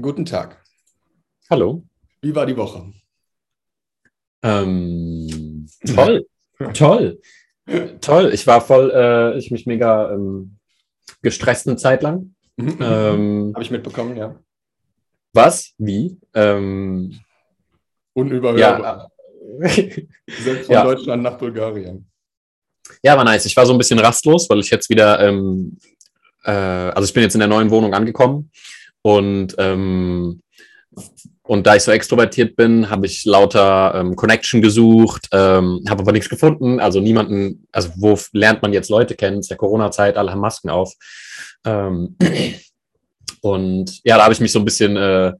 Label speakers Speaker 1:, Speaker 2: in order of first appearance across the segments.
Speaker 1: Guten Tag.
Speaker 2: Hallo.
Speaker 1: Wie war die Woche?
Speaker 2: Ähm, toll, toll, toll. Ich war voll, äh, ich mich mega ähm, gestresst eine Zeit lang.
Speaker 1: Mhm.
Speaker 2: Ähm,
Speaker 1: Habe ich mitbekommen, ja.
Speaker 2: was? Wie? Ähm,
Speaker 1: Unüberhörbar.
Speaker 2: ja,
Speaker 1: Selbst von
Speaker 2: ja.
Speaker 1: Deutschland nach Bulgarien.
Speaker 2: ja, war nice. Ich war so ein bisschen rastlos, weil ich jetzt wieder, ähm, äh, also ich bin jetzt in der neuen Wohnung angekommen und ähm, und da ich so extrovertiert bin, habe ich lauter ähm, Connection gesucht, ähm, habe aber nichts gefunden. Also niemanden, also wo lernt man jetzt Leute kennen? Es ist ja Corona-Zeit, alle haben Masken auf. Ähm, und ja, da habe ich mich so ein bisschen, äh,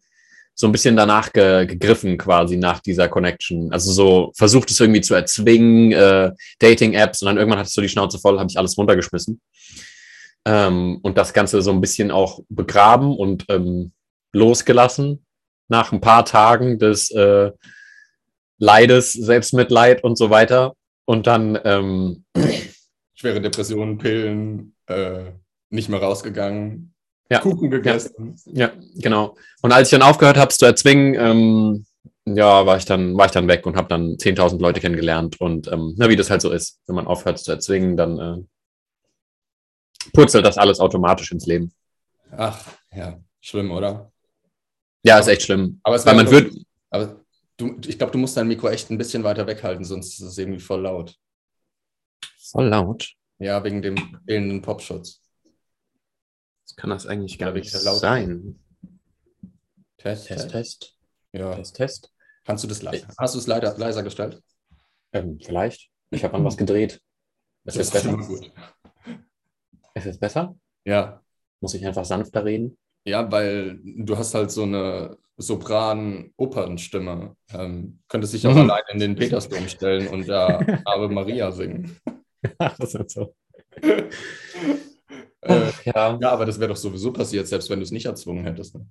Speaker 2: so ein bisschen danach ge gegriffen, quasi nach dieser Connection. Also so versucht es irgendwie zu erzwingen, äh, Dating-Apps und dann irgendwann hatte ich so die Schnauze voll, habe ich alles runtergeschmissen. Ähm, und das Ganze so ein bisschen auch begraben und ähm, losgelassen nach ein paar Tagen des äh, Leides, Selbstmitleid und so weiter. Und dann, ähm,
Speaker 1: Schwere Depressionen, Pillen, äh, nicht mehr rausgegangen,
Speaker 2: Ja.
Speaker 1: Kuchen gegessen.
Speaker 2: ja, genau. Und als ich dann aufgehört habe, es zu erzwingen, ähm, ja, war ich dann, war ich dann weg und habe dann 10.000 Leute kennengelernt. Und ähm, na, wie das halt so ist, wenn man aufhört zu erzwingen, dann äh, purzelt das alles automatisch ins Leben.
Speaker 1: Ach, ja, schlimm, oder?
Speaker 2: Ja, ist echt schlimm.
Speaker 1: Aber es
Speaker 2: Weil man wird,
Speaker 1: Aber du, ich glaube, du musst dein Mikro echt ein bisschen weiter weghalten, sonst ist es irgendwie voll laut.
Speaker 2: voll laut.
Speaker 1: Ja, wegen dem fehlenden Popschutz.
Speaker 2: Das kann das eigentlich
Speaker 1: gar nicht
Speaker 2: sein.
Speaker 1: Test,
Speaker 2: Test, Test,
Speaker 1: Ja.
Speaker 2: Test, Test.
Speaker 1: Kannst du das leiser? Hast du es leider, leiser gestellt?
Speaker 2: Ähm, vielleicht. Ich habe an was gedreht. Ist
Speaker 1: Das
Speaker 2: es besser?
Speaker 1: immer gut.
Speaker 2: Ist es besser?
Speaker 1: Ja,
Speaker 2: Muss ich einfach sanfter reden?
Speaker 1: Ja, weil du hast halt so eine Sopran-Opernstimme. Ähm, könntest dich auch
Speaker 2: Mhm.
Speaker 1: allein in den Petersdom stellen und da Ave Maria singen.
Speaker 2: das ist so.
Speaker 1: Äh,
Speaker 2: Ach, ja.
Speaker 1: ja, aber das wäre doch sowieso passiert, selbst wenn du es nicht erzwungen hättest. Ne?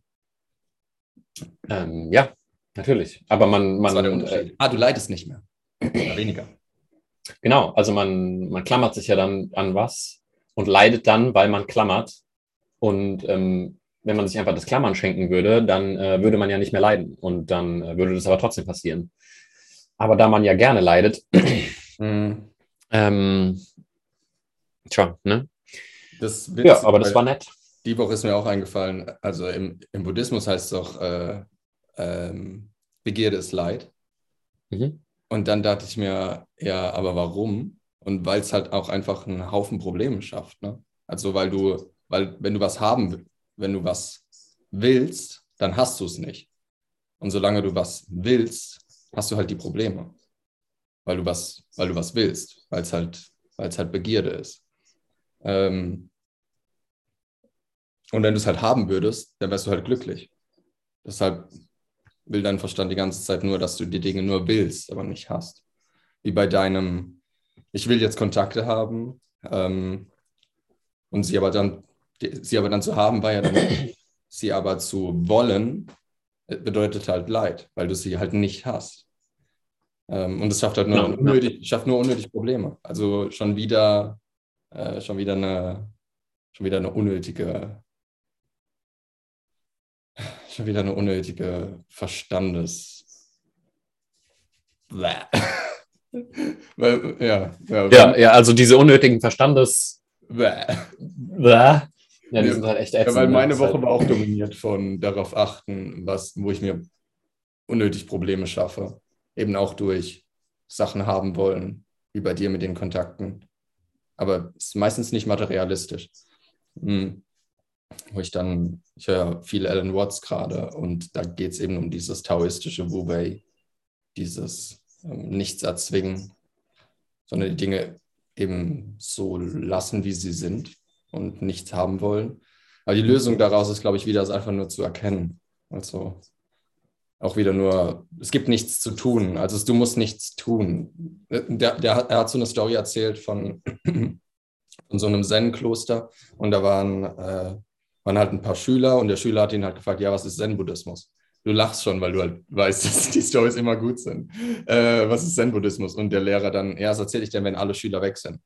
Speaker 2: Ähm, ja, natürlich. Aber man, man äh,
Speaker 1: ah, du leidest nicht mehr. Oder weniger.
Speaker 2: genau, also man, man klammert sich ja dann an was und leidet dann, weil man klammert. Und ähm, wenn man sich einfach das Klammern schenken würde, dann äh, würde man ja nicht mehr leiden. Und dann äh, würde das aber trotzdem passieren. Aber da man ja gerne leidet,
Speaker 1: Mhm.
Speaker 2: ähm, tja, ne?
Speaker 1: Das ist
Speaker 2: Ja, aber das war nett.
Speaker 1: Die Woche ist mir auch eingefallen, also im, im Buddhismus heißt es doch, äh, ähm, Begierde ist Leid.
Speaker 2: Mhm.
Speaker 1: Und dann dachte ich mir, ja, aber warum? Und weil es halt auch einfach einen Haufen Probleme schafft. Ne? Also weil du, weil wenn du was haben, wenn du was willst, dann hast du es nicht. Und solange du was willst, hast du halt die Probleme. Weil du was, weil du was willst, weil es halt, weil es halt Begierde ist. Ähm, und wenn du es halt haben würdest, dann wärst du halt glücklich. Deshalb will dein Verstand die ganze Zeit nur, dass du die Dinge nur willst, aber nicht hast. Wie bei deinem, ich will jetzt Kontakte haben ähm, und sie aber dann, sie aber dann zu haben, war ja dann, sie aber zu wollen, äh, bedeutet halt Leid, weil du sie halt nicht hast. Ähm, und es schafft halt nur,
Speaker 2: ja.
Speaker 1: unnötig, schafft nur unnötig Probleme. Also schon wieder, äh, schon wieder eine, schon wieder eine unnötige Schon wieder eine unnötige Verstandes. Bäh. Weil, ja, ja,
Speaker 2: Ja, ja, also diese unnötigen Verstandes.
Speaker 1: Bäh.
Speaker 2: Ja, die
Speaker 1: Ja,
Speaker 2: sind halt echt
Speaker 1: Ja,
Speaker 2: ätzend.
Speaker 1: weil
Speaker 2: ne?
Speaker 1: meine Woche
Speaker 2: halt,
Speaker 1: war auch dominiert von darauf achten, was, wo ich mir unnötig Probleme schaffe. Eben auch durch Sachen haben wollen, wie bei dir mit den Kontakten. Aber es ist meistens nicht materialistisch. Hm. Wo ich dann, ich höre viel Alan Watts gerade und da geht es eben um dieses taoistische Wu-Wei, dieses Nichts erzwingen, sondern die Dinge eben so lassen, wie sie sind und nichts haben wollen. Aber die Lösung daraus ist, glaube ich, wieder es einfach nur zu erkennen. Also auch wieder nur, es gibt nichts zu tun. Also du musst nichts tun. Der, der, er hat so eine Story erzählt von, von so einem Zen-Kloster und da waren, äh, waren halt ein paar Schüler und der Schüler hat ihn halt gefragt, ja, was ist Zen-Buddhismus? Du lachst schon, weil du halt weißt, dass die Stories immer gut sind. Äh, was ist Zen-Buddhismus? Und der Lehrer dann, ja, was erzähle ich denn, wenn alle Schüler weg sind?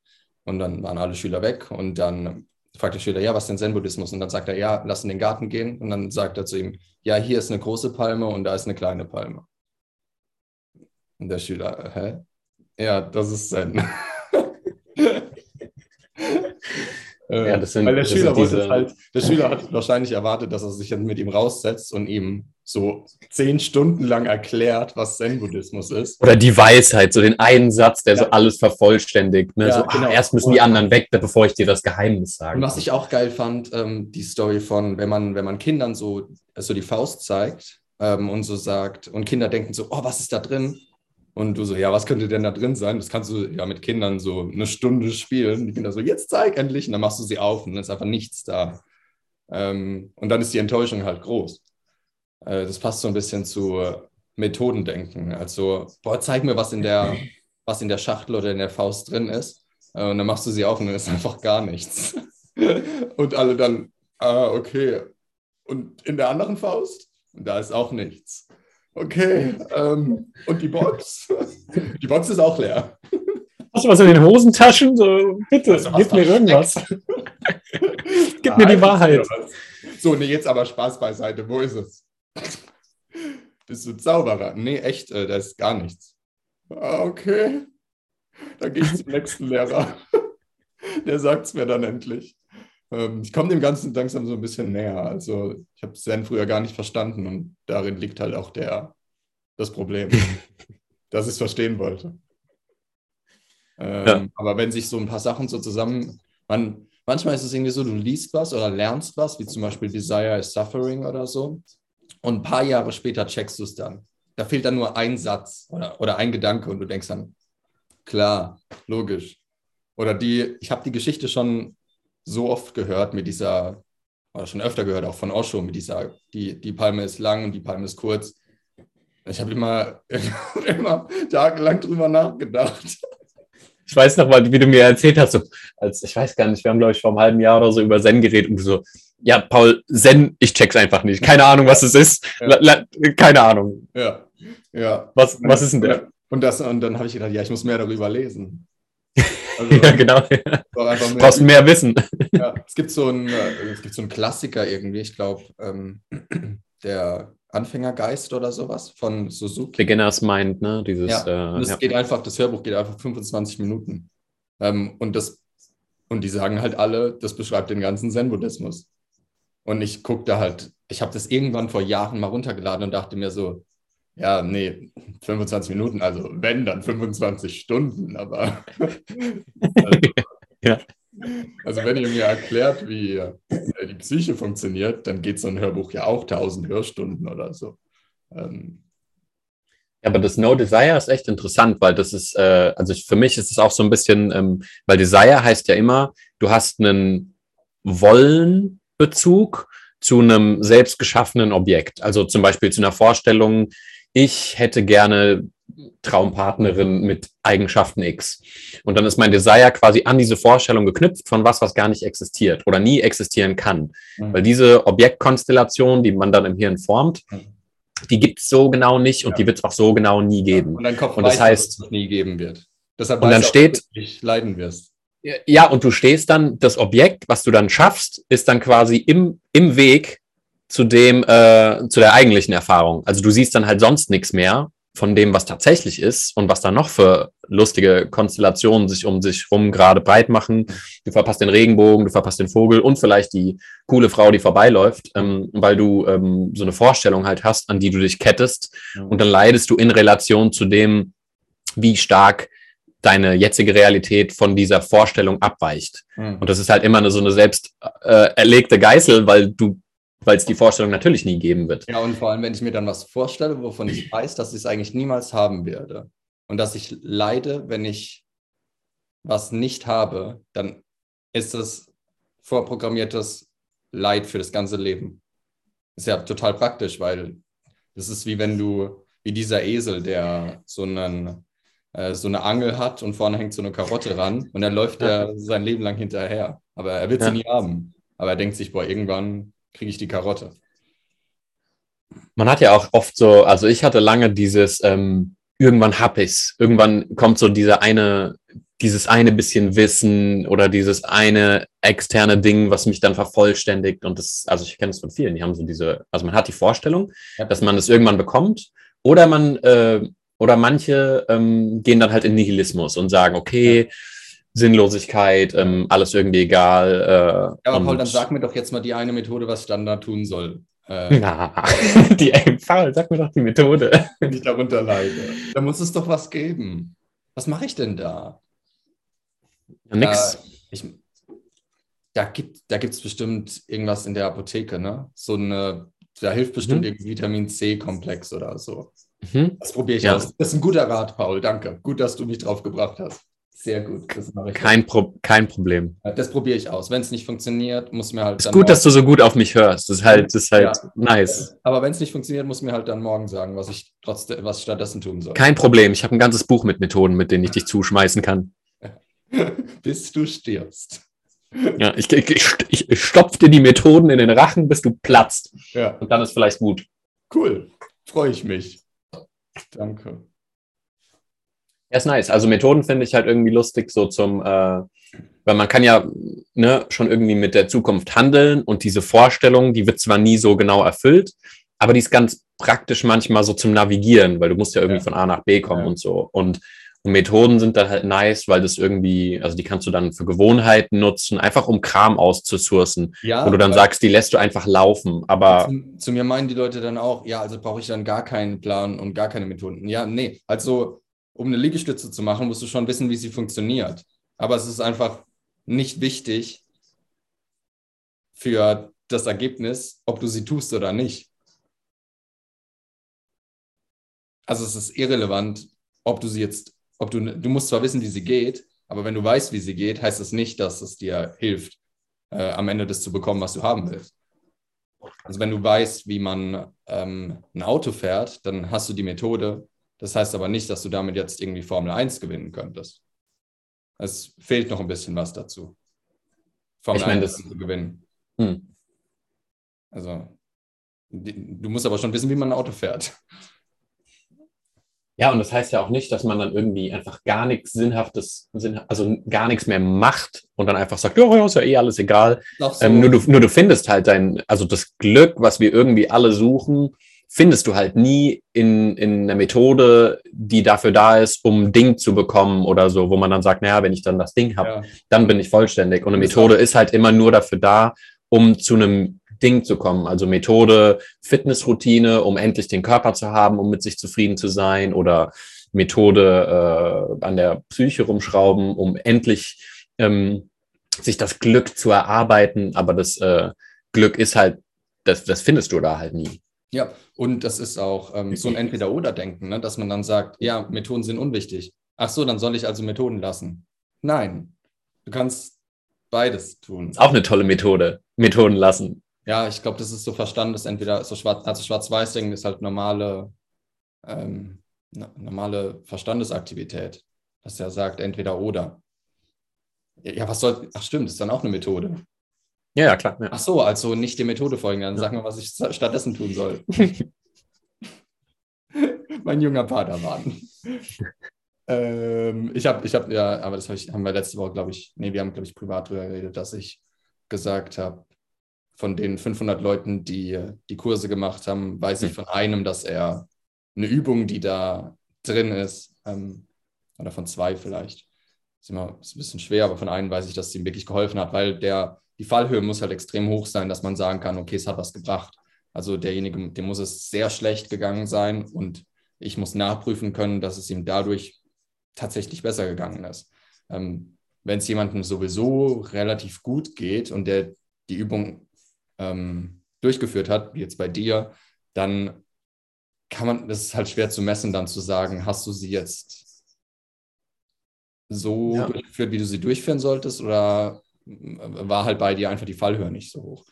Speaker 1: Und dann waren alle Schüler weg und dann fragt der Schüler, ja, was ist denn Zen-Buddhismus? Und dann sagt er, ja, lass in den Garten gehen. Und dann sagt er zu ihm, ja, hier ist eine große Palme und da ist eine kleine Palme. Und der Schüler, hä? Ja, das ist Zen. Äh, ja, sind, Weil der Schüler, diese... halt, der Schüler hat wahrscheinlich erwartet, dass er sich dann mit ihm raussetzt und ihm so zehn Stunden lang erklärt, was Zen-Buddhismus ist.
Speaker 2: Oder die Weisheit, so den einen Satz, der ja. so alles vervollständigt. Ne? Ja, so, ah, genau. ach, erst müssen die anderen weg, bevor ich dir das Geheimnis sage.
Speaker 1: Und was ich auch geil fand, ähm, die Story von, wenn man, wenn man Kindern so, so die Faust zeigt ähm, und so sagt, und Kinder denken so, oh, was ist da drin? Und du so, ja, was könnte denn da drin sein? Das kannst du ja mit Kindern so eine Stunde spielen. Die Kinder so, jetzt zeig endlich. Und dann machst du sie auf und dann ist einfach nichts da. Ähm, und dann ist die Enttäuschung halt groß. Äh, das passt so ein bisschen zu Methodendenken. Also, boah, zeig mir, was in der, was in der Schachtel oder in der Faust drin ist. Äh, und dann machst du sie auf und dann ist einfach gar nichts. und alle dann, ah, okay. Und in der anderen Faust? Und da ist auch nichts. Okay, ähm, und die Box? Die Box ist auch leer.
Speaker 2: Hast du was in den Hosentaschen? So, bitte, also, gib mir irgendwas. gib Nein, mir die Wahrheit.
Speaker 1: So, nee, jetzt aber Spaß beiseite. Wo ist es? Bist du Zauberer? Nee, echt, äh, da ist gar nichts. Ah, okay. Dann gehe ich zum nächsten Lehrer. Der sagt es mir dann endlich. Ähm, ich komme dem Ganzen langsam so ein bisschen näher. Also ich habe Zen früher gar nicht verstanden und darin liegt halt auch der, das Problem, dass ich es verstehen wollte. Ähm, ja. Aber wenn sich so ein paar Sachen so zusammen, man, manchmal ist es irgendwie so, du liest was oder lernst was, wie zum Beispiel Desire is Suffering oder so, und ein paar Jahre später checkst du es dann. Da fehlt dann nur ein Satz oder, oder ein Gedanke und du denkst dann, klar, logisch. Oder die, ich habe die Geschichte schon so oft gehört mit dieser, oder schon öfter gehört, auch von Osho, mit dieser, die, die Palme ist lang und die Palme ist kurz. Ich habe immer, immer tagelang drüber nachgedacht.
Speaker 2: Ich weiß noch mal, wie du mir erzählt hast, so, als, ich weiß gar nicht, wir haben, glaube ich, vor einem halben Jahr oder so über Zen geredet und du so, ja, Paul, Zen, ich check's einfach nicht. Keine Ahnung, was es ist. Ja. La, la, keine Ahnung.
Speaker 1: Ja. ja.
Speaker 2: Was, was ist denn der?
Speaker 1: Und, das, und dann habe ich gedacht, ja, ich muss mehr darüber lesen.
Speaker 2: Also, ja, genau. Du brauchst mehr Wissen.
Speaker 1: Ja, es, gibt so einen, äh, es gibt so einen Klassiker irgendwie, ich glaube, ähm, der Anfängergeist oder sowas von Suzuki.
Speaker 2: Beginner's Mind, ne? Dieses,
Speaker 1: ja, äh, das ja. geht einfach, das Hörbuch geht einfach 25 Minuten. Ähm, und, das, und die sagen halt alle, das beschreibt den ganzen Zen-Buddhismus. Und ich gucke da halt, ich habe das irgendwann vor Jahren mal runtergeladen und dachte mir so, ja, nee, 25 Minuten, also wenn, dann 25 Stunden, aber. also, ja. also, wenn ihr mir erklärt, wie äh, die Psyche funktioniert, dann geht so ein Hörbuch ja auch 1000 Hörstunden oder so. Ähm,
Speaker 2: ja, aber das No Desire ist echt interessant, weil das ist, äh, also für mich ist es auch so ein bisschen, ähm, weil Desire heißt ja immer, du hast einen Wollenbezug zu einem selbst geschaffenen Objekt. Also zum Beispiel zu einer Vorstellung, ich hätte gerne Traumpartnerin mit Eigenschaften X. Und dann ist mein Desire quasi an diese Vorstellung geknüpft von was, was gar nicht existiert oder nie existieren kann. Mhm. Weil diese Objektkonstellation, die man dann im Hirn formt, mhm. die gibt es so genau nicht ja. und die wird es auch so genau nie geben.
Speaker 1: Und dein Kopf und das weiß, heißt, dass es nie geben wird.
Speaker 2: Deshalb und dann auch, steht, dass du
Speaker 1: nicht leiden wirst.
Speaker 2: Ja, und du stehst dann, das Objekt, was du dann schaffst, ist dann quasi im, im Weg zu dem, äh, zu der eigentlichen Erfahrung. Also du siehst dann halt sonst nichts mehr von dem, was tatsächlich ist und was da noch für lustige Konstellationen sich um sich rum gerade breit machen. Du verpasst den Regenbogen, du verpasst den Vogel und vielleicht die coole Frau, die vorbeiläuft, ähm, weil du ähm, so eine Vorstellung halt hast, an die du dich kettest. Und dann leidest du in Relation zu dem, wie stark deine jetzige Realität von dieser Vorstellung abweicht. Mhm. Und das ist halt immer eine, so eine selbst äh, erlegte Geißel, weil du weil es die Vorstellung natürlich nie geben wird.
Speaker 1: Ja, und vor allem, wenn ich mir dann was vorstelle, wovon ich weiß, dass ich es eigentlich niemals haben werde und dass ich leide, wenn ich was nicht habe, dann ist es vorprogrammiertes Leid für das ganze Leben. Ist ja total praktisch, weil das ist wie wenn du, wie dieser Esel, der so, einen, äh, so eine Angel hat und vorne hängt so eine Karotte ran und dann läuft er sein Leben lang hinterher. Aber er wird sie ja. nie haben. Aber er denkt sich, boah, irgendwann kriege ich die Karotte.
Speaker 2: Man hat ja auch oft so, also ich hatte lange dieses, ähm, irgendwann hab ich's. Irgendwann kommt so dieser eine, dieses eine bisschen Wissen oder dieses eine externe Ding, was mich dann vervollständigt. Und das, also ich kenne es von vielen, die haben so diese, also man hat die Vorstellung, ja. dass man es irgendwann bekommt, oder man, äh, oder manche ähm, gehen dann halt in Nihilismus und sagen, okay, ja. Sinnlosigkeit, ähm, alles irgendwie egal. Äh,
Speaker 1: ja, aber Paul, dann sag mir doch jetzt mal die eine Methode, was Standard tun soll.
Speaker 2: Äh, Na, die, ey, Paul, sag mir doch die Methode.
Speaker 1: Wenn ich darunter leide. Da muss es doch was geben. Was mache ich denn da?
Speaker 2: Ja, nix.
Speaker 1: ich, da gibt es da bestimmt irgendwas in der Apotheke, ne? So eine, da hilft bestimmt mhm. irgendwie Vitamin C-Komplex oder so. Mhm. Das probiere ich ja. aus. Das ist ein guter Rat, Paul. Danke. Gut, dass du mich drauf gebracht hast. Sehr gut.
Speaker 2: Das mache ich kein, Pro kein Problem.
Speaker 1: Das probiere ich aus. Wenn es nicht funktioniert, muss mir halt.
Speaker 2: Es ist gut, dass du so gut auf mich hörst. Das ist halt, das ist halt ja. nice.
Speaker 1: Aber wenn es nicht funktioniert, muss mir halt dann morgen sagen, was ich trotzdem, was stattdessen tun soll.
Speaker 2: Kein Problem. Ich habe ein ganzes Buch mit Methoden, mit denen ich dich zuschmeißen kann.
Speaker 1: bis du stirbst.
Speaker 2: Ja, ich, ich, ich stopfe dir die Methoden in den Rachen, bis du platzt. Ja. Und dann ist vielleicht gut.
Speaker 1: Cool. Freue ich mich. Danke.
Speaker 2: Ja, ist nice. Also Methoden finde ich halt irgendwie lustig, so zum, äh, weil man kann ja ne, schon irgendwie mit der Zukunft handeln und diese Vorstellung, die wird zwar nie so genau erfüllt, aber die ist ganz praktisch manchmal so zum Navigieren, weil du musst ja irgendwie ja. von A nach B kommen ja. und so. Und, und, Methoden sind dann halt nice, weil das irgendwie, also die kannst du dann für Gewohnheiten nutzen, einfach um Kram auszusourcen, ja, wo du dann sagst, die lässt du einfach laufen. Aber
Speaker 1: zu, zu mir meinen die Leute dann auch, ja, also brauche ich dann gar keinen Plan und gar keine Methoden. Ja, nee, also um eine Liegestütze zu machen, musst du schon wissen, wie sie funktioniert. Aber es ist einfach nicht wichtig für das Ergebnis, ob du sie tust oder nicht. Also es ist irrelevant, ob du sie jetzt, ob du, du musst zwar wissen, wie sie geht, aber wenn du weißt, wie sie geht, heißt es das nicht, dass es dir hilft, äh, am Ende das zu bekommen, was du haben willst. Also wenn du weißt, wie man ähm, ein Auto fährt, dann hast du die Methode, das heißt aber nicht, dass du damit jetzt irgendwie Formel 1 gewinnen könntest. Es fehlt noch ein bisschen was dazu.
Speaker 2: Formel ich meine, 1 zu gewinnen. Hm.
Speaker 1: Also, du musst aber schon wissen, wie man ein Auto fährt.
Speaker 2: Ja, und das heißt ja auch nicht, dass man dann irgendwie einfach gar nichts Sinnhaftes, also gar nichts mehr macht und dann einfach sagt, ja, ist ja eh alles egal. So. Ähm, nur, du, nur du findest halt dein, also das Glück, was wir irgendwie alle suchen, findest du halt nie in, in einer Methode, die dafür da ist, um ein Ding zu bekommen oder so, wo man dann sagt, naja, wenn ich dann das Ding habe, ja. dann bin ich vollständig. Und eine Methode ist halt immer nur dafür da, um zu einem Ding zu kommen. Also Methode, Fitnessroutine, um endlich den Körper zu haben, um mit sich zufrieden zu sein oder Methode äh, an der Psyche rumschrauben, um endlich ähm, sich das Glück zu erarbeiten. Aber das äh, Glück ist halt, das, das findest du da halt nie.
Speaker 1: Ja, und das ist auch ähm, so ein Entweder-Oder-Denken, ne? dass man dann sagt, ja, Methoden sind unwichtig. Ach so, dann soll ich also Methoden lassen. Nein, du kannst beides tun.
Speaker 2: Auch eine tolle Methode, Methoden lassen.
Speaker 1: Ja, ich glaube, das ist so verstanden, dass entweder so schwarz, also Schwarz-Weiß-Denken ist halt normale, ähm, normale Verstandesaktivität, dass er sagt, entweder oder. Ja, was soll, ach stimmt, ist dann auch eine Methode.
Speaker 2: Ja, ja klar. Ja.
Speaker 1: Ach so, also nicht der Methode folgen. Dann ja. sag mal, was ich stattdessen tun soll. mein junger Padawan. ähm, ich habe, ich habe, ja, aber das hab ich, haben wir letzte Woche, glaube ich, nee, wir haben, glaube ich, privat darüber geredet, dass ich gesagt habe, von den 500 Leuten, die die Kurse gemacht haben, weiß ich hm. von einem, dass er eine Übung, die da drin ist, ähm, oder von zwei vielleicht, ist immer ist ein bisschen schwer, aber von einem weiß ich, dass es ihm wirklich geholfen hat, weil der die Fallhöhe muss halt extrem hoch sein, dass man sagen kann, okay, es hat was gebracht. Also derjenige, dem muss es sehr schlecht gegangen sein und ich muss nachprüfen können, dass es ihm dadurch tatsächlich besser gegangen ist. Ähm, Wenn es jemandem sowieso relativ gut geht und der die Übung ähm, durchgeführt hat, wie jetzt bei dir, dann kann man, das ist halt schwer zu messen, dann zu sagen, hast du sie jetzt so ja. durchgeführt, wie du sie durchführen solltest, oder war halt bei dir einfach die Fallhöhe nicht so hoch.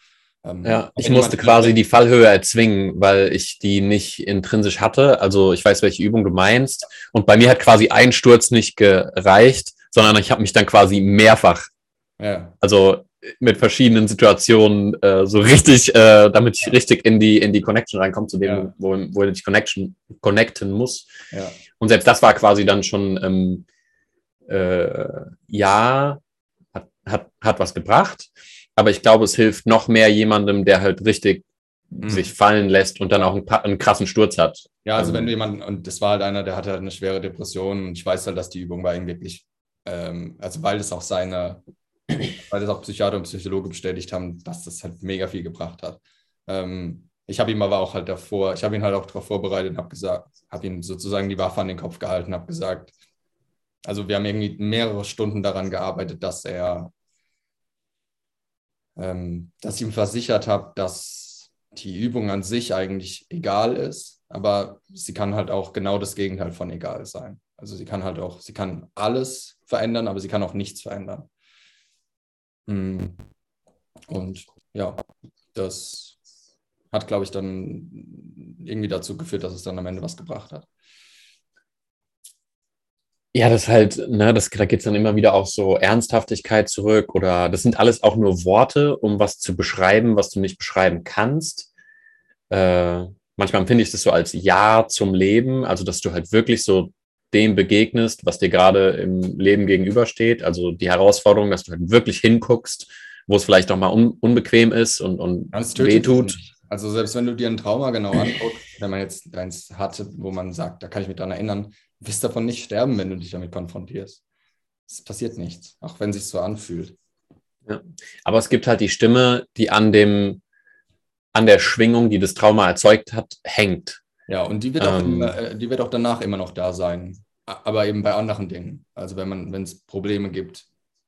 Speaker 2: Ähm, ja, ich musste quasi die Fallhöhe erzwingen, weil ich die nicht intrinsisch hatte. Also ich weiß, welche Übung du meinst. Und bei mir hat quasi ein Sturz nicht gereicht, sondern ich habe mich dann quasi mehrfach, ja. also mit verschiedenen Situationen äh, so richtig, äh, damit ich richtig in die in die Connection reinkomme, zu dem, ja. wo, wo ich Connection connecten muss. Ja. Und selbst das war quasi dann schon ähm, äh, ja, hat, hat, was gebracht, aber ich glaube, es hilft noch mehr jemandem, der halt richtig mhm. sich fallen lässt und dann auch einen, einen, krassen Sturz hat.
Speaker 1: Ja, also ähm, wenn du jemanden, und das war halt einer, der hatte halt eine schwere Depression und ich weiß halt, dass die Übung bei ihm wirklich, ähm, also weil das auch seine, weil das auch Psychiater und Psychologe bestätigt haben, dass das halt mega viel gebracht hat. Ähm, ich habe ihm aber auch halt davor, ich habe ihn halt auch darauf vorbereitet und habe gesagt, habe ihm sozusagen die Waffe an den Kopf gehalten, habe gesagt, also wir haben irgendwie mehrere Stunden daran gearbeitet, dass er, ähm, dass ich ihm versichert habe, dass die Übung an sich eigentlich egal ist, aber sie kann halt auch genau das Gegenteil von egal sein. Also sie kann halt auch, sie kann alles verändern, aber sie kann auch nichts verändern. Hm. Und ja, das hat, glaube ich, dann irgendwie dazu geführt, dass es dann am Ende was gebracht hat.
Speaker 2: Ja, das halt, ne, das, da geht es dann immer wieder auf so Ernsthaftigkeit zurück oder das sind alles auch nur Worte, um was zu beschreiben, was du nicht beschreiben kannst. Äh, manchmal empfinde ich das so als Ja zum Leben, also dass du halt wirklich so dem begegnest, was dir gerade im Leben gegenübersteht. Also die Herausforderung, dass du halt wirklich hinguckst, wo es vielleicht auch mal un unbequem ist und, und wehtut.
Speaker 1: Also selbst wenn du dir ein Trauma genau anguckst, wenn man jetzt eins hatte, wo man sagt, da kann ich mich daran erinnern, wirst davon nicht sterben, wenn du dich damit konfrontierst. Es passiert nichts, auch wenn es sich so anfühlt.
Speaker 2: Ja. Aber es gibt halt die Stimme, die an dem, an der Schwingung, die das Trauma erzeugt hat, hängt.
Speaker 1: Ja, und die wird, auch, ähm, immer, die wird auch danach immer noch da sein. Aber eben bei anderen Dingen. Also wenn man, wenn es Probleme gibt,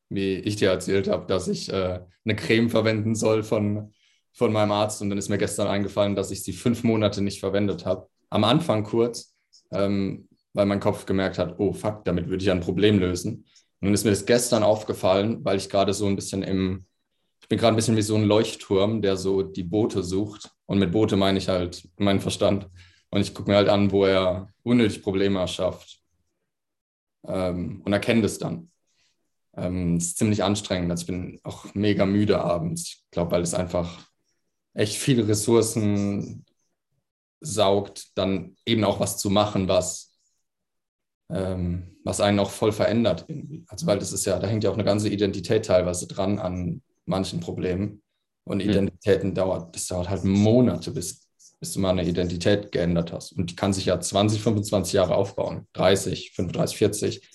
Speaker 1: wie ich dir erzählt habe, dass ich äh, eine Creme verwenden soll von, von meinem Arzt und dann ist mir gestern eingefallen, dass ich sie fünf Monate nicht verwendet habe. Am Anfang kurz, ähm, weil mein Kopf gemerkt hat, oh fuck, damit würde ich ein Problem lösen. Und dann ist mir das gestern aufgefallen, weil ich gerade so ein bisschen im, ich bin gerade ein bisschen wie so ein Leuchtturm, der so die Boote sucht. Und mit Boote meine ich halt meinen Verstand. Und ich gucke mir halt an, wo er unnötig Probleme erschafft. Ähm, und erkenne das dann. Ähm, ist ziemlich anstrengend. Also ich bin auch mega müde abends. Ich glaube, weil es einfach echt viele Ressourcen saugt, dann eben auch was zu machen, was ähm, was einen auch voll verändert irgendwie. Also weil das ist ja, da hängt ja auch eine ganze Identität teilweise dran an manchen Problemen. Und mhm. Identitäten mhm. dauert, das dauert halt Monate, bis, bis du mal eine Identität geändert hast. Und die kann sich ja 20, 25 Jahre aufbauen, 30, 35, 40.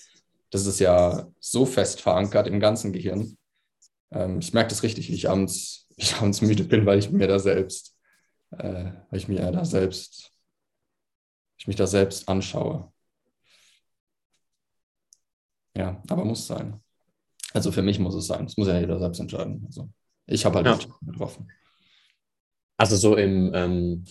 Speaker 1: Das ist ja so fest verankert im ganzen Gehirn. Ähm, ich merke das richtig, wie ich abends, ich abends müde bin, weil ich mir da selbst, äh, weil ich mir da selbst, ich mich da selbst anschaue. Ja, aber muss sein. Also für mich muss es sein. Das muss ja jeder selbst entscheiden. Also ich habe halt ja. getroffen.
Speaker 2: Also so im, ähm,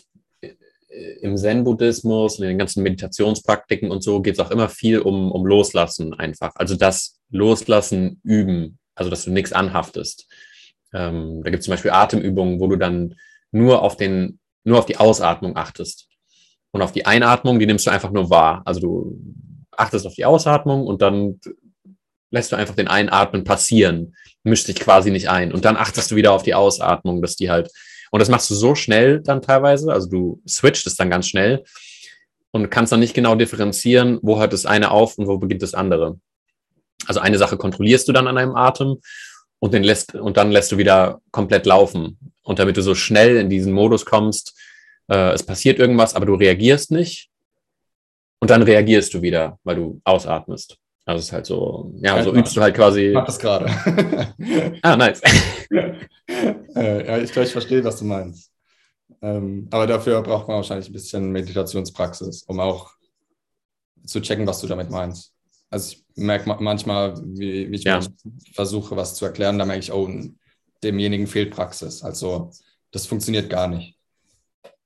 Speaker 2: im Zen-Buddhismus und in den ganzen Meditationspraktiken und so geht es auch immer viel um, um Loslassen einfach. Also das Loslassen üben, also dass du nichts anhaftest. Ähm, da gibt es zum Beispiel Atemübungen, wo du dann nur auf den, nur auf die Ausatmung achtest. Und auf die Einatmung, die nimmst du einfach nur wahr. Also du achtest auf die Ausatmung und dann lässt du einfach den Einatmen passieren, mischst dich quasi nicht ein und dann achtest du wieder auf die Ausatmung, dass die halt, und das machst du so schnell dann teilweise, also du switcht es dann ganz schnell und kannst dann nicht genau differenzieren, wo hört das eine auf und wo beginnt das andere. Also eine Sache kontrollierst du dann an einem Atem und den lässt, und dann lässt du wieder komplett laufen. Und damit du so schnell in diesen Modus kommst, äh, es passiert irgendwas, aber du reagierst nicht, und dann reagierst du wieder, weil du ausatmest. Also es ist halt so, ja, so übst du halt quasi. Ich
Speaker 1: mach das gerade.
Speaker 2: ah, nice.
Speaker 1: äh, ja, ich glaube, ich verstehe, was du meinst. Ähm, aber dafür braucht man wahrscheinlich ein bisschen Meditationspraxis, um auch zu checken, was du damit meinst. Also ich merke manchmal, wie, wie ich ja. versuche, was zu erklären, da merke ich, oh, demjenigen fehlt Praxis. Also das funktioniert gar nicht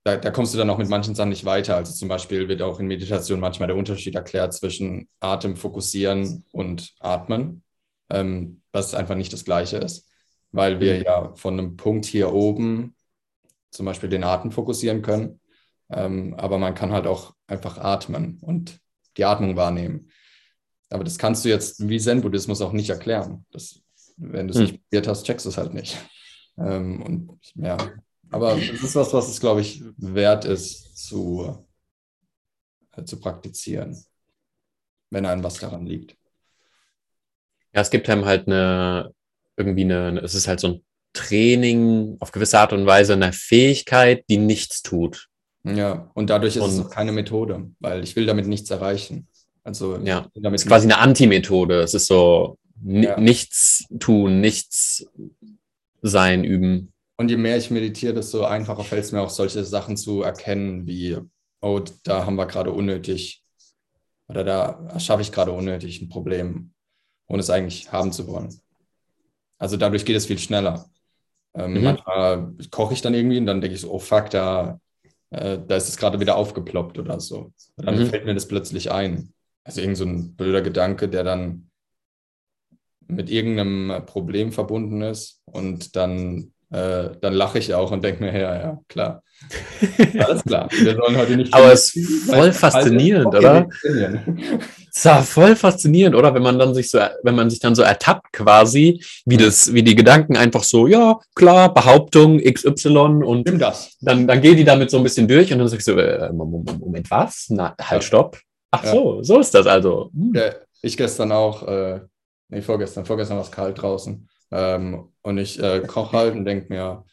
Speaker 1: da, da, kommst du dann auch mit manchen Sachen nicht weiter. Also zum Beispiel wird auch in Meditation manchmal der Unterschied erklärt zwischen Atem fokussieren und Atmen, ähm, was einfach nicht das Gleiche ist, weil wir mhm. ja von einem Punkt hier oben zum Beispiel den Atem fokussieren können, ähm, aber man kann halt auch einfach atmen und die Atmung wahrnehmen. Aber das kannst du jetzt wie Zen-Buddhismus auch nicht erklären. Das, wenn du es mhm. nicht probiert hast, checkst du es halt nicht. Ähm, und ja, aber es ist was, was es, glaube ich, wert ist zu, äh, zu praktizieren, wenn einem was daran liegt.
Speaker 2: Ja, es gibt einem halt eine, irgendwie eine, es ist halt so ein Training auf gewisse Art und Weise eine Fähigkeit, die nichts tut.
Speaker 1: Ja, und dadurch ist und, es auch keine Methode, weil ich will damit nichts erreichen. Also
Speaker 2: ja, es ist quasi eine Antimethode. Es ist so ja. nichts tun, nichts sein, üben.
Speaker 1: Und je mehr ich meditiere, desto einfacher fällt es mir auch, solche Sachen zu erkennen, wie, oh, da haben wir gerade unnötig oder da schaffe ich gerade unnötig ein Problem, ohne es eigentlich haben zu wollen. Also dadurch geht es viel schneller. Ähm, mhm. Manchmal koche ich dann irgendwie und dann denke ich so, oh fuck, da, äh, da ist es gerade wieder aufgeploppt oder so. Und dann mhm. fällt mir das plötzlich ein. Also irgend so ein blöder Gedanke, der dann mit irgendeinem Problem verbunden ist und dann, äh, dann lache ich auch und denke mir, ja, ja, klar. Alles klar. Wir sollen heute nicht.
Speaker 2: Aber es ist voll faszinierend, oder? Es ist voll faszinierend, oder? Wenn man dann sich so, wenn man sich dann so ertappt quasi, wie das, wie die Gedanken einfach so, ja, klar, Behauptung XY und
Speaker 1: Nimm das.
Speaker 2: Dann, dann gehen die damit so ein bisschen durch und dann sag ich so, äh, Moment, was? Na, halt, stopp. Ach so, so ist das also.
Speaker 1: Hm. Ja, ich gestern auch, äh, nee, vorgestern, vorgestern war es kalt draußen. Ähm, und ich äh, koche halt und denke mir,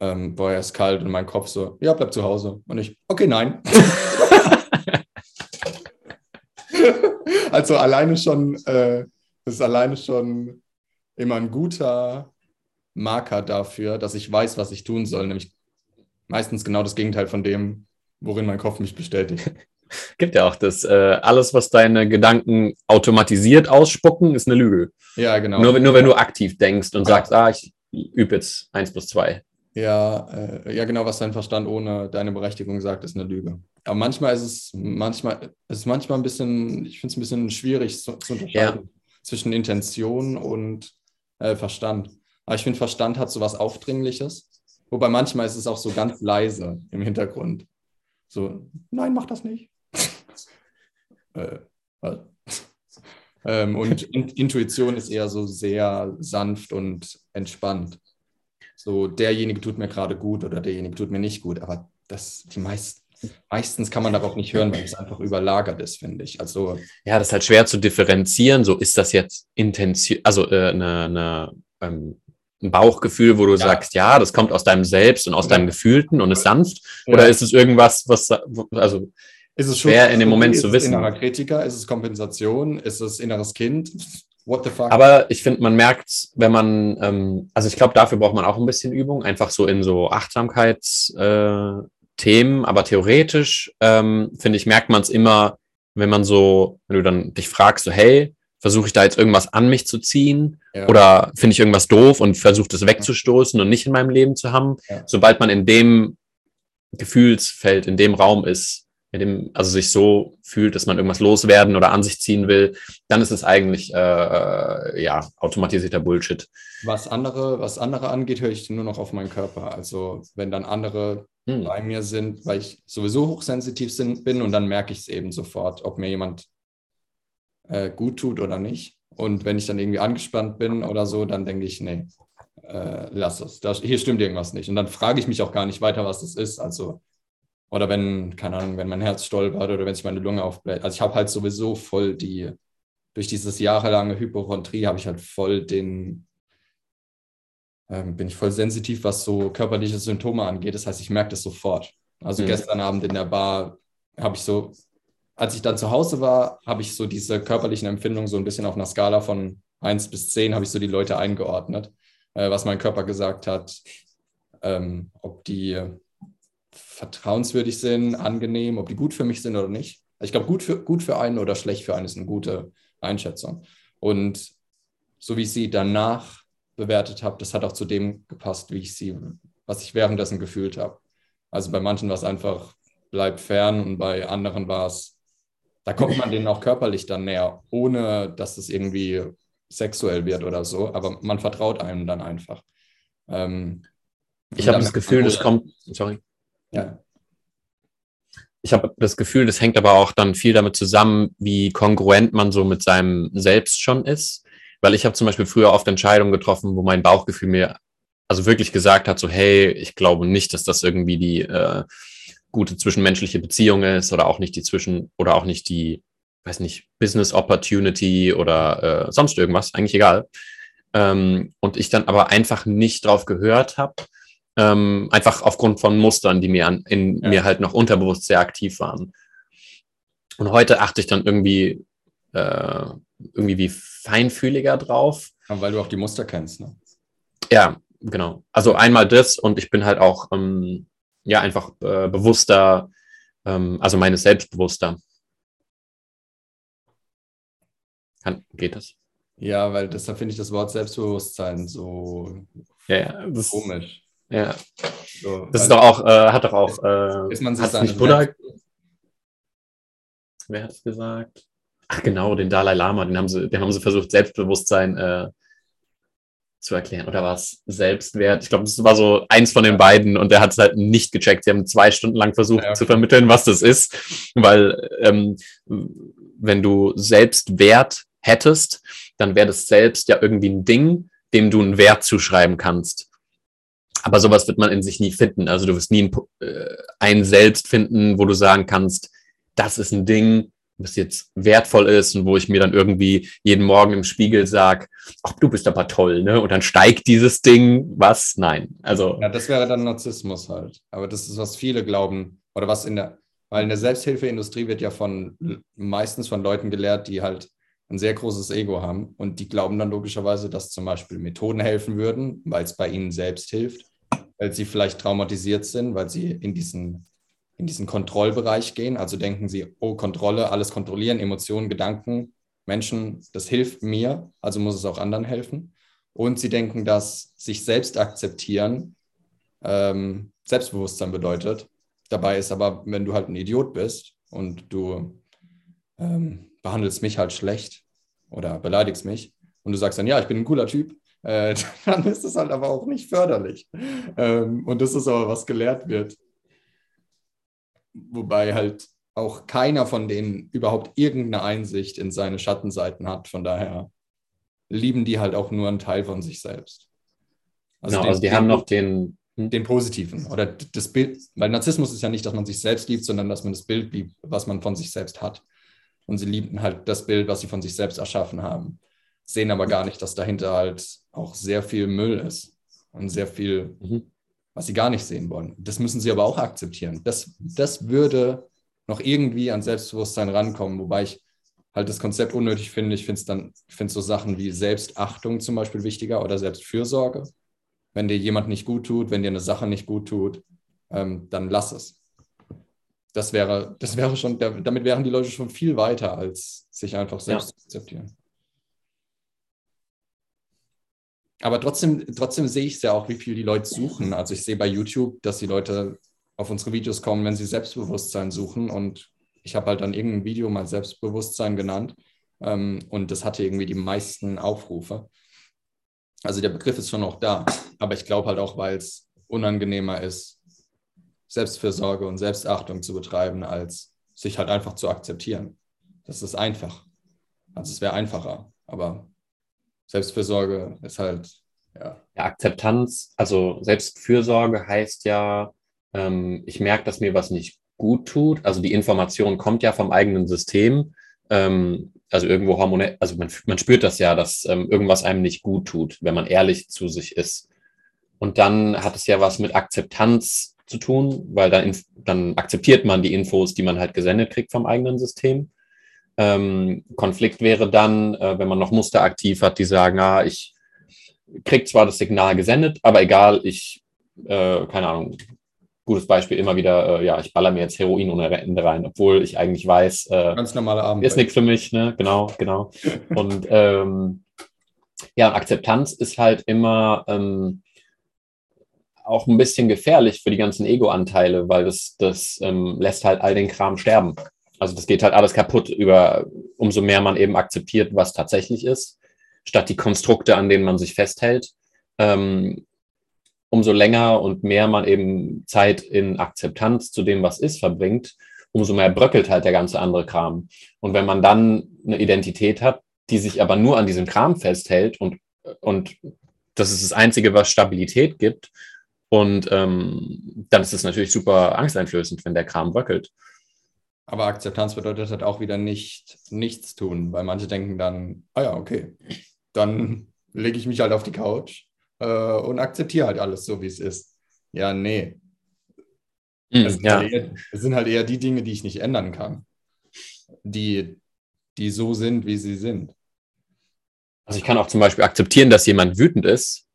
Speaker 1: ähm, boah, er ist kalt und mein Kopf so, ja, bleib zu Hause. Und ich, okay, nein. also alleine schon, äh, das ist alleine schon immer ein guter Marker dafür, dass ich weiß, was ich tun soll, nämlich meistens genau das Gegenteil von dem, worin mein Kopf mich bestätigt.
Speaker 2: Gibt ja auch das, äh, alles, was deine Gedanken automatisiert ausspucken, ist eine Lüge.
Speaker 1: Ja, genau.
Speaker 2: Nur, nur wenn du aktiv denkst und sagst, ah, ich übe jetzt 1 plus 2.
Speaker 1: Ja, äh, ja, genau, was dein Verstand ohne deine Berechtigung sagt, ist eine Lüge. Aber manchmal ist es manchmal, ist manchmal ein bisschen, ich finde es ein bisschen schwierig zu, zu unterscheiden ja. zwischen Intention und äh, Verstand. Aber ich finde, Verstand hat so was Aufdringliches. Wobei manchmal ist es auch so ganz leise im Hintergrund. So, nein, mach das nicht. Äh, ähm, und Intuition ist eher so sehr sanft und entspannt so derjenige tut mir gerade gut oder derjenige tut mir nicht gut. Aber das, die meisten, meistens kann man darauf nicht hören, weil es einfach überlagert ist, finde ich. Also
Speaker 2: ja, das ist halt schwer zu differenzieren. So ist das jetzt Intention, also äh, eine ähm, ein Bauchgefühl, wo du ja. sagst, ja, das kommt aus deinem Selbst und aus ja. deinem Gefühlten und ist sanft? Ja. Oder ist es irgendwas, was, also
Speaker 1: ist es schwer in dem Moment zu wissen? Ist es innerer Kritiker? Ist es Kompensation? Ist es inneres Kind?
Speaker 2: What the fuck? Aber ich finde, man merkt, wenn man, ähm, also ich glaube, dafür braucht man auch ein bisschen Übung, einfach so in so Achtsamkeitsthemen, äh, aber theoretisch, ähm, finde ich, merkt man es immer, wenn man so, wenn du dann dich fragst, so, hey, versuche ich da jetzt irgendwas an mich zu ziehen ja. oder finde ich irgendwas doof und versuche das wegzustoßen und nicht in meinem Leben zu haben. Ja. Sobald man in dem Gefühlsfeld, in dem Raum ist, mit dem, also sich so fühlt, dass man irgendwas loswerden oder an sich ziehen will, dann ist es eigentlich äh, äh, ja automatisierter Bullshit.
Speaker 1: Was andere, was andere angeht, höre ich nur noch auf meinen Körper. Also wenn dann andere hm. bei mir sind, weil ich sowieso hochsensitiv sind, bin und dann merke ich es eben sofort, ob mir jemand äh, gut tut oder nicht. Und wenn ich dann irgendwie angespannt bin oder so, dann denke ich, nee, äh, lass es. Da, hier stimmt irgendwas nicht. Und dann frage ich mich auch gar nicht weiter, was das ist. Also oder wenn, keine Ahnung, wenn mein Herz stolpert oder wenn sich meine Lunge aufbläht. Also ich habe halt sowieso voll die, durch dieses jahrelange Hypochondrie habe ich halt voll den, ähm, bin ich voll sensitiv, was so körperliche Symptome angeht. Das heißt, ich merke das sofort. Also mhm. gestern Abend in der Bar habe ich so, als ich dann zu Hause war, habe ich so diese körperlichen Empfindungen so ein bisschen auf einer Skala von 1 bis 10 habe ich so die Leute eingeordnet, äh, was mein Körper gesagt hat, ähm, ob die vertrauenswürdig sind, angenehm, ob die gut für mich sind oder nicht. Ich glaube, gut für, gut für einen oder schlecht für einen ist eine gute Einschätzung. Und so wie ich sie danach bewertet habe, das hat auch zu dem gepasst, wie ich sie, was ich währenddessen gefühlt habe. Also bei manchen war es einfach, bleib fern und bei anderen war es, da kommt man denen auch körperlich dann näher, ohne dass es irgendwie sexuell wird oder so, aber man vertraut einem dann einfach. Ähm,
Speaker 2: ich habe das Gefühl, das kommt, sorry.
Speaker 1: Ja.
Speaker 2: Ich habe das Gefühl, das hängt aber auch dann viel damit zusammen, wie kongruent man so mit seinem Selbst schon ist. Weil ich habe zum Beispiel früher oft Entscheidungen getroffen, wo mein Bauchgefühl mir also wirklich gesagt hat, so hey, ich glaube nicht, dass das irgendwie die äh, gute zwischenmenschliche Beziehung ist oder auch nicht die zwischen oder auch nicht die weiß nicht, Business Opportunity oder äh, sonst irgendwas, eigentlich egal. Ähm, und ich dann aber einfach nicht drauf gehört habe, ähm, einfach aufgrund von Mustern, die mir an, in ja. mir halt noch unterbewusst sehr aktiv waren. Und heute achte ich dann irgendwie, äh, irgendwie wie feinfühliger drauf.
Speaker 1: weil du auch die Muster kennst, ne?
Speaker 2: Ja, genau. Also einmal das und ich bin halt auch ähm, ja einfach äh, bewusster, ähm, also meines Selbstbewusster. Kann, geht das?
Speaker 1: Ja, weil deshalb finde ich das Wort Selbstbewusstsein so
Speaker 2: ja, das,
Speaker 1: komisch.
Speaker 2: Ja. So, das ist doch auch, äh, hat doch auch,
Speaker 1: äh, ist man sich
Speaker 2: nicht Buddha, wer hat es gesagt? Ach genau, den Dalai Lama, den haben sie, den haben sie versucht, Selbstbewusstsein äh, zu erklären. Oder war es Selbstwert? Ich glaube, das war so eins von den beiden und der hat es halt nicht gecheckt. Sie haben zwei Stunden lang versucht ja, okay. zu vermitteln, was das ist, weil ähm, wenn du Selbstwert hättest, dann wäre das selbst ja irgendwie ein Ding, dem du einen Wert zuschreiben kannst. Aber sowas wird man in sich nie finden. Also du wirst nie ein, äh, ein Selbst finden, wo du sagen kannst, das ist ein Ding, was jetzt wertvoll ist und wo ich mir dann irgendwie jeden Morgen im Spiegel sage, ach, du bist aber toll, ne? Und dann steigt dieses Ding, was? Nein. Also.
Speaker 1: Ja, das wäre dann Narzissmus halt. Aber das ist, was viele glauben, oder was in der, weil in der Selbsthilfeindustrie wird ja von meistens von Leuten gelehrt, die halt ein sehr großes Ego haben und die glauben dann logischerweise, dass zum Beispiel Methoden helfen würden, weil es bei ihnen selbst hilft, weil sie vielleicht traumatisiert sind, weil sie in diesen, in diesen Kontrollbereich gehen. Also denken sie, oh, Kontrolle, alles kontrollieren, Emotionen, Gedanken, Menschen, das hilft mir, also muss es auch anderen helfen. Und sie denken, dass sich selbst akzeptieren ähm, Selbstbewusstsein bedeutet. Dabei ist aber, wenn du halt ein Idiot bist und du ähm, behandelst mich halt schlecht oder beleidigst mich und du sagst dann, ja, ich bin ein cooler Typ, äh, dann ist das halt aber auch nicht förderlich. Ähm, und das ist aber, was gelehrt wird. Wobei halt auch keiner von denen überhaupt irgendeine Einsicht in seine Schattenseiten hat. Von daher lieben die halt auch nur einen Teil von sich selbst.
Speaker 2: Also, genau, den, also die den, haben noch den,
Speaker 1: hm? den positiven oder das Bild, weil Narzissmus ist ja nicht, dass man sich selbst liebt, sondern dass man das Bild liebt, was man von sich selbst hat und sie lieben halt das Bild, was sie von sich selbst erschaffen haben. Sehen aber gar nicht, dass dahinter halt auch sehr viel Müll ist und sehr viel, mhm. was sie gar nicht sehen wollen. Das müssen sie aber auch akzeptieren. Das, das würde noch irgendwie an Selbstbewusstsein rankommen, wobei ich halt das Konzept unnötig finde. Ich finde es dann, ich finde so Sachen wie Selbstachtung zum Beispiel wichtiger oder Selbstfürsorge. Wenn dir jemand nicht gut tut, wenn dir eine Sache nicht gut tut, ähm, dann lass es das wäre, das wäre schon, damit wären die Leute schon viel weiter, als sich einfach selbst ja. zu akzeptieren. Aber trotzdem, trotzdem sehe ich es ja auch, wie viel die Leute suchen. Also ich sehe bei YouTube, dass die Leute auf unsere Videos kommen, wenn sie Selbstbewusstsein suchen. Und ich habe halt dann irgendein Video mal Selbstbewusstsein genannt. Ähm, und das hatte irgendwie die meisten Aufrufe. Also der Begriff ist schon auch da. Aber ich glaube halt auch, weil es unangenehmer ist, Selbstfürsorge und Selbstachtung zu betreiben, als sich halt einfach zu akzeptieren. Das ist einfach. Also es wäre einfacher, aber Selbstfürsorge ist halt, ja.
Speaker 2: ja Akzeptanz, also Selbstfürsorge heißt ja, ähm, ich merke, dass mir was nicht gut tut. Also die Information kommt ja vom eigenen System. Ähm, also irgendwo hormonell, also man, man spürt das ja, dass ähm, irgendwas einem nicht gut tut, wenn man ehrlich zu sich ist. Und dann hat es ja was mit Akzeptanz zu tun, weil dann, dann akzeptiert man die Infos, die man halt gesendet kriegt vom eigenen System. Ähm, Konflikt wäre dann, äh, wenn man noch Muster aktiv hat, die sagen, ah, ich krieg zwar das Signal gesendet, aber egal, ich, äh, keine Ahnung, gutes Beispiel immer wieder, äh, ja, ich baller mir jetzt Heroin ohne Ende rein, obwohl ich eigentlich weiß,
Speaker 1: äh, ganz normale Abend
Speaker 2: ist nichts für mich, ne? Genau, genau. Und ähm, ja, Akzeptanz ist halt immer ähm, auch ein bisschen gefährlich für die ganzen Ego-Anteile, weil das, das ähm, lässt halt all den Kram sterben. Also das geht halt alles kaputt über, umso mehr man eben akzeptiert, was tatsächlich ist, statt die Konstrukte, an denen man sich festhält. Ähm, umso länger und mehr man eben Zeit in Akzeptanz zu dem, was ist, verbringt, umso mehr bröckelt halt der ganze andere Kram. Und wenn man dann eine Identität hat, die sich aber nur an diesem Kram festhält und, und das ist das Einzige, was Stabilität gibt und ähm, dann ist es natürlich super angsteinflößend, wenn der Kram wackelt.
Speaker 1: Aber Akzeptanz bedeutet halt auch wieder nicht nichts tun, weil manche denken dann, ah ja, okay, dann lege ich mich halt auf die Couch äh, und akzeptiere halt alles so, wie es ist. Ja, nee.
Speaker 2: Mm,
Speaker 1: es,
Speaker 2: ja.
Speaker 1: halt eher, es sind halt eher die Dinge, die ich nicht ändern kann, die, die so sind, wie sie sind.
Speaker 2: Also ich kann auch zum Beispiel akzeptieren, dass jemand wütend ist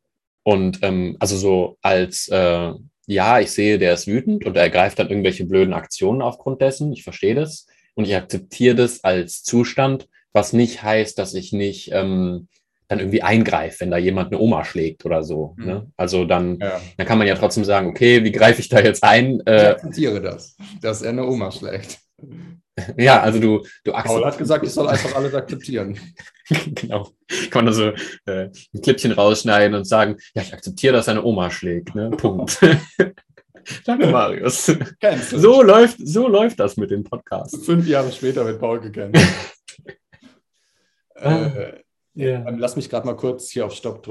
Speaker 2: und ähm, also so als äh, ja, ich sehe, der ist wütend und er ergreift dann irgendwelche blöden Aktionen aufgrund dessen. Ich verstehe das und ich akzeptiere das als Zustand, was nicht heißt, dass ich nicht ähm, dann irgendwie eingreife, wenn da jemand eine Oma schlägt oder so.
Speaker 1: Mhm.
Speaker 2: Ne? Also dann,
Speaker 1: Ja.
Speaker 2: dann kann man ja trotzdem sagen, okay, wie greife ich da jetzt ein?
Speaker 1: Ich
Speaker 2: Äh,
Speaker 1: akzeptiere das, dass er eine Oma schlägt.
Speaker 2: Ja, also du, du
Speaker 1: Paul hat gesagt, ich soll einfach alles akzeptieren.
Speaker 2: genau. Kann man so äh, ein Klippchen rausschneiden und sagen, ja, ich akzeptiere, dass seine Oma schlägt. Ne? Punkt. Danke, Marius.
Speaker 1: Kennst du?
Speaker 2: So läuft, so läuft das mit den Podcasts.
Speaker 1: Fünf Jahre später wird Paul gekannt. äh,
Speaker 2: Ja.
Speaker 1: Lass mich gerade mal kurz hier auf Stopp drücken.